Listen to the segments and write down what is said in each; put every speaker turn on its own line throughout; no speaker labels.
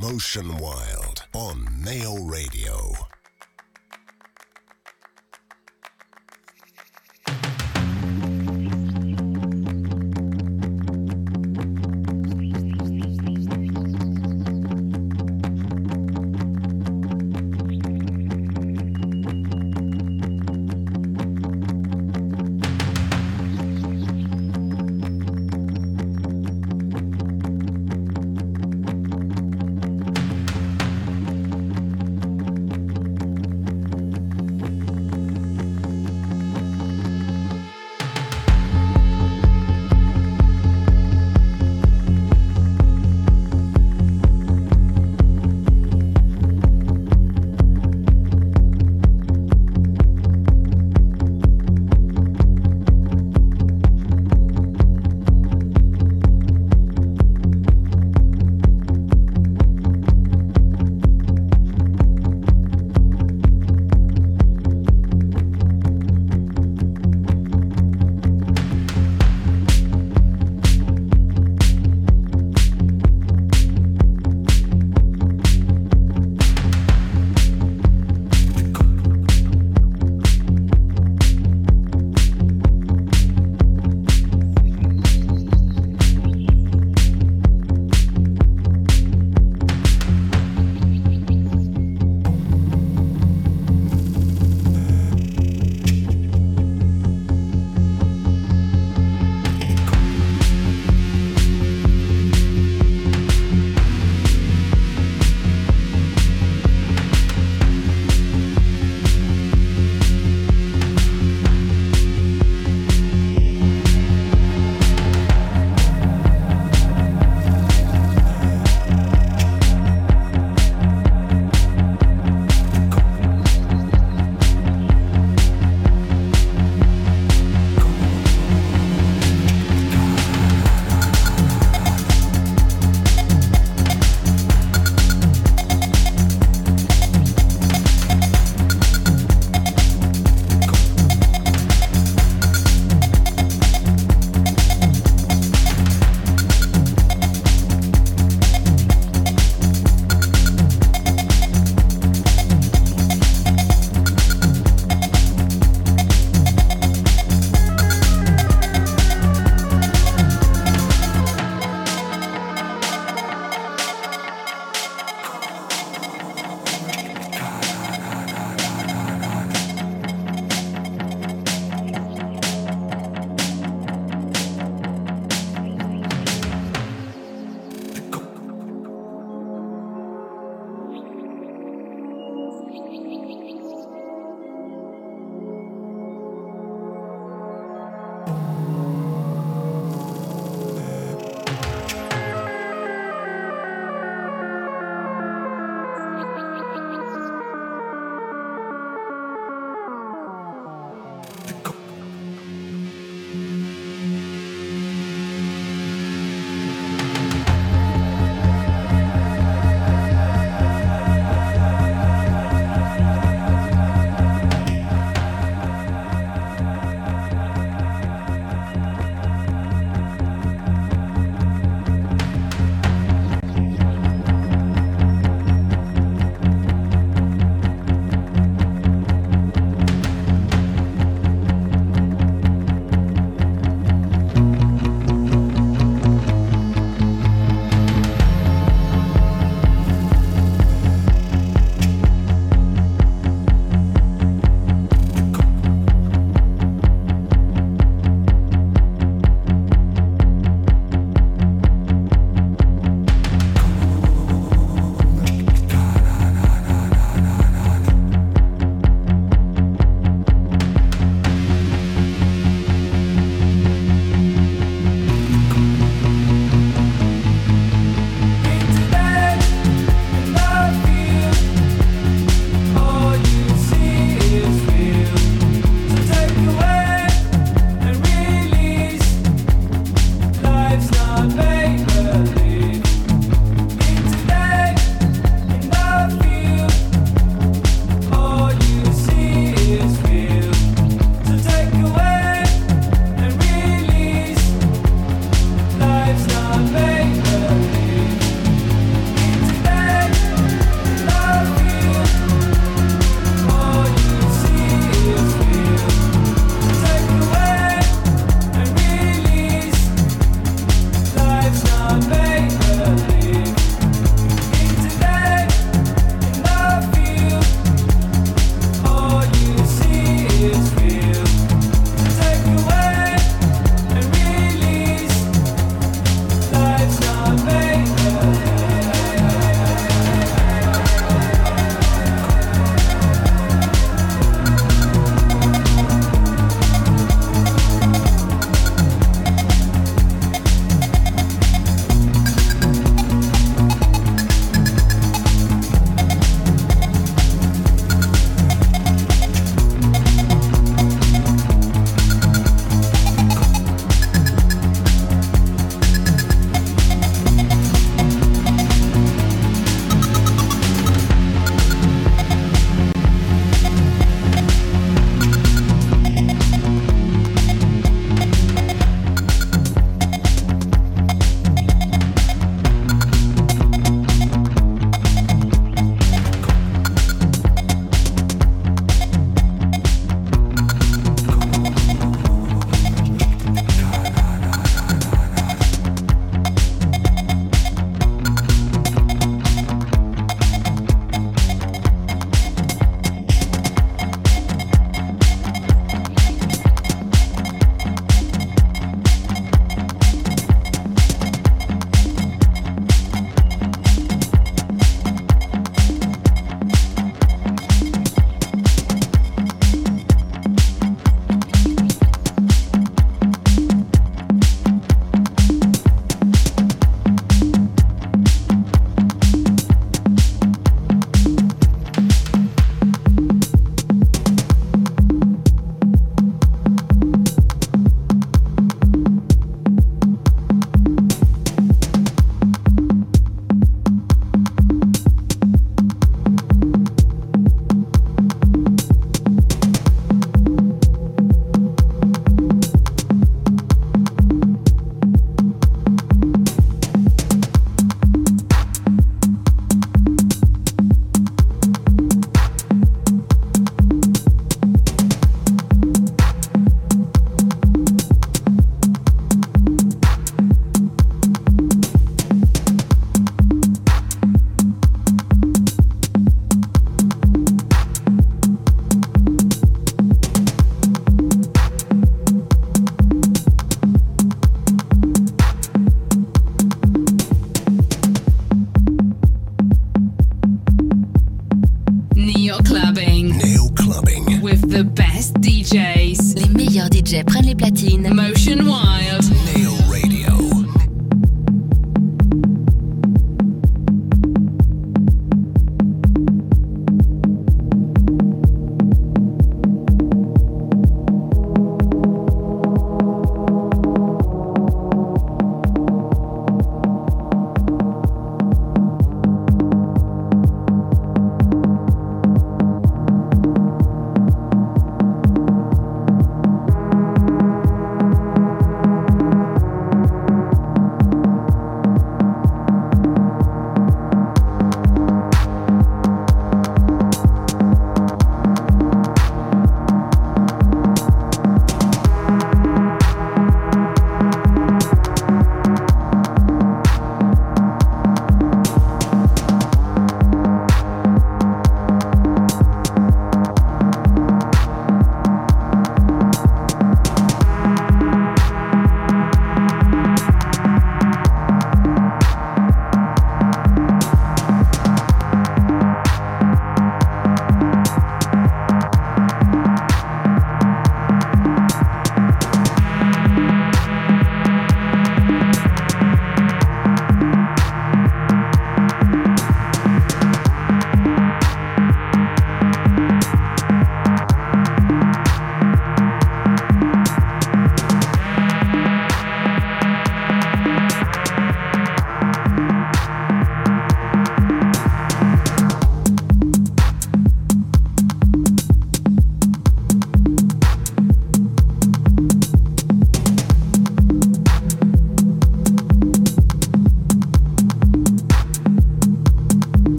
Motion Wild on Mayo Radio.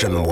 Clubbing.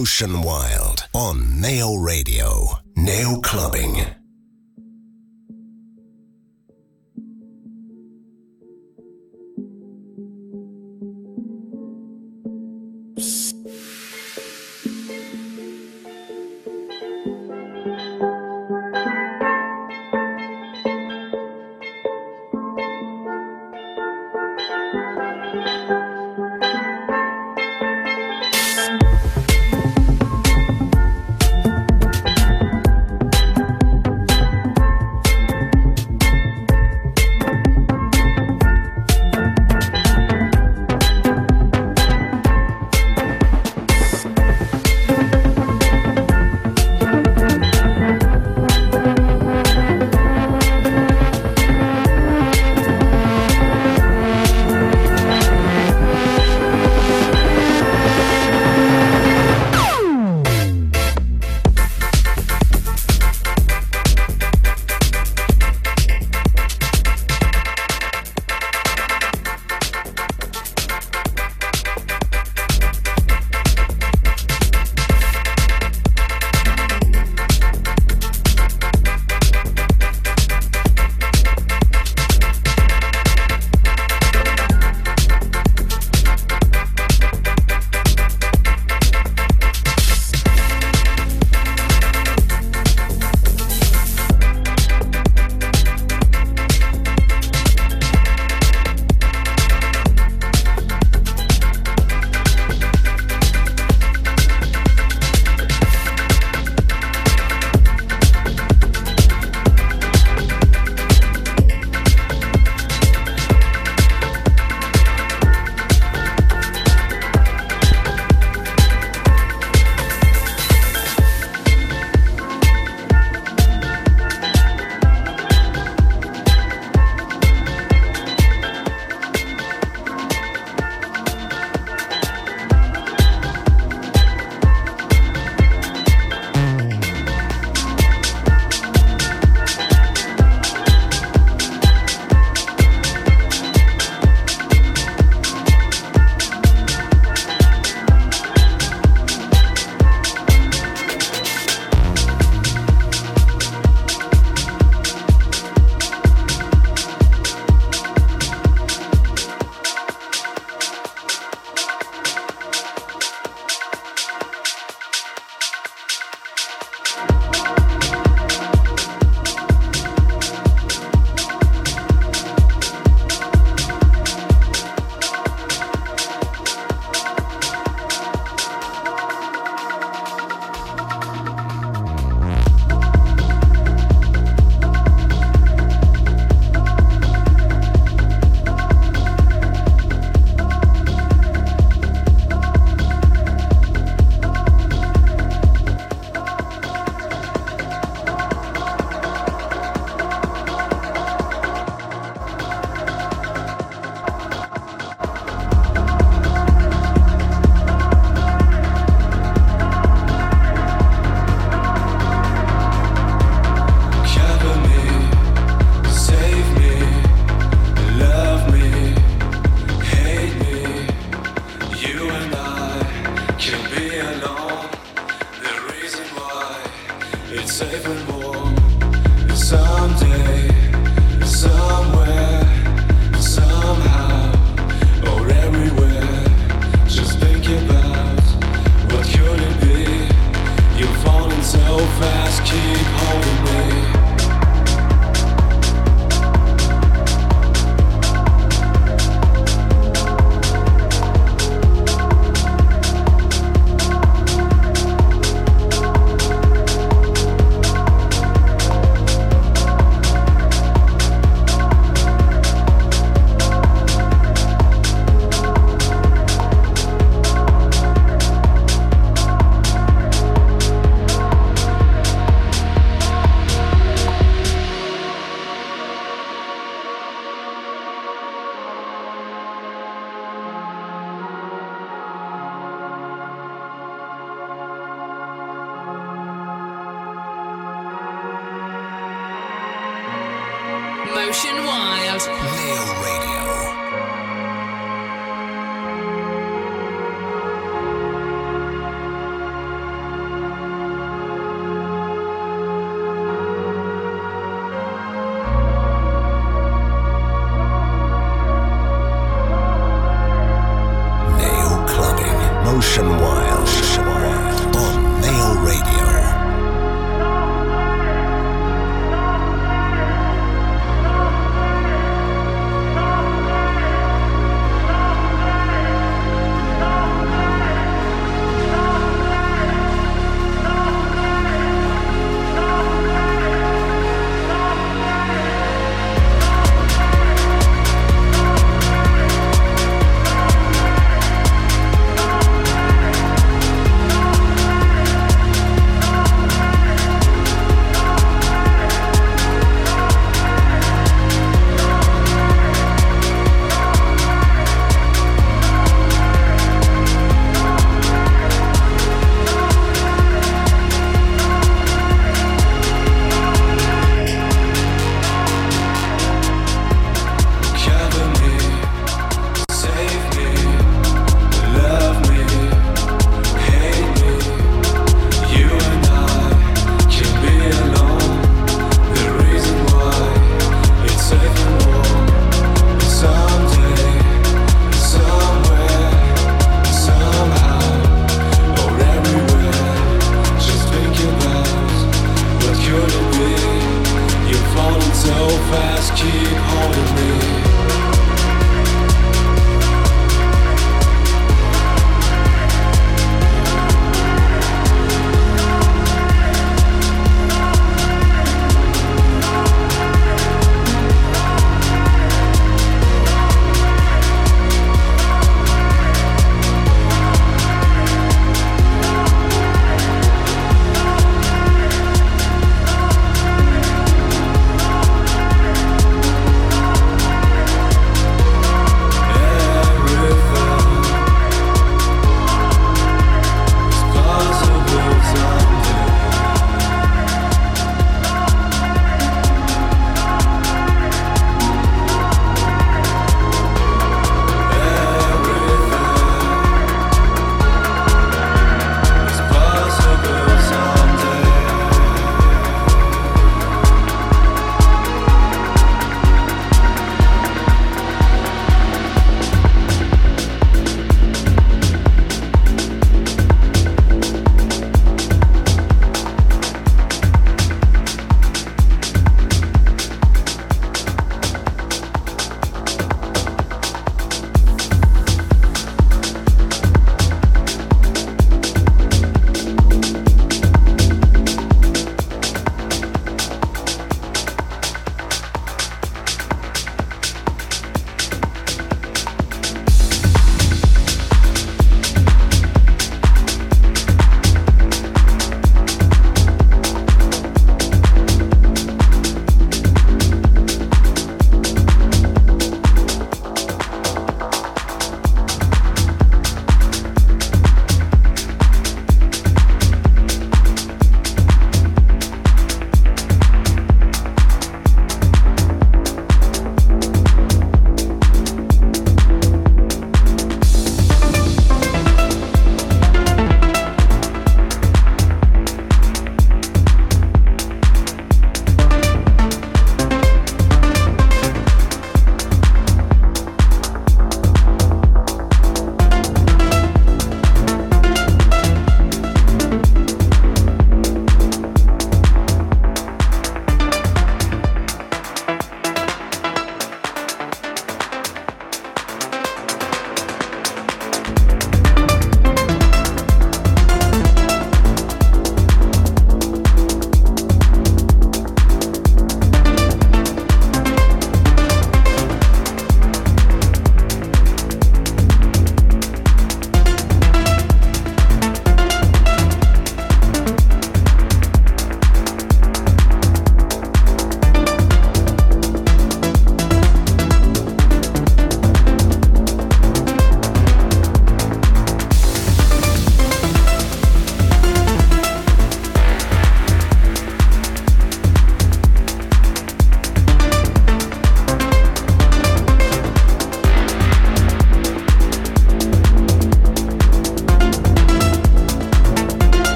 Ocean Wild on Nail Radio.
Nail Clubbing.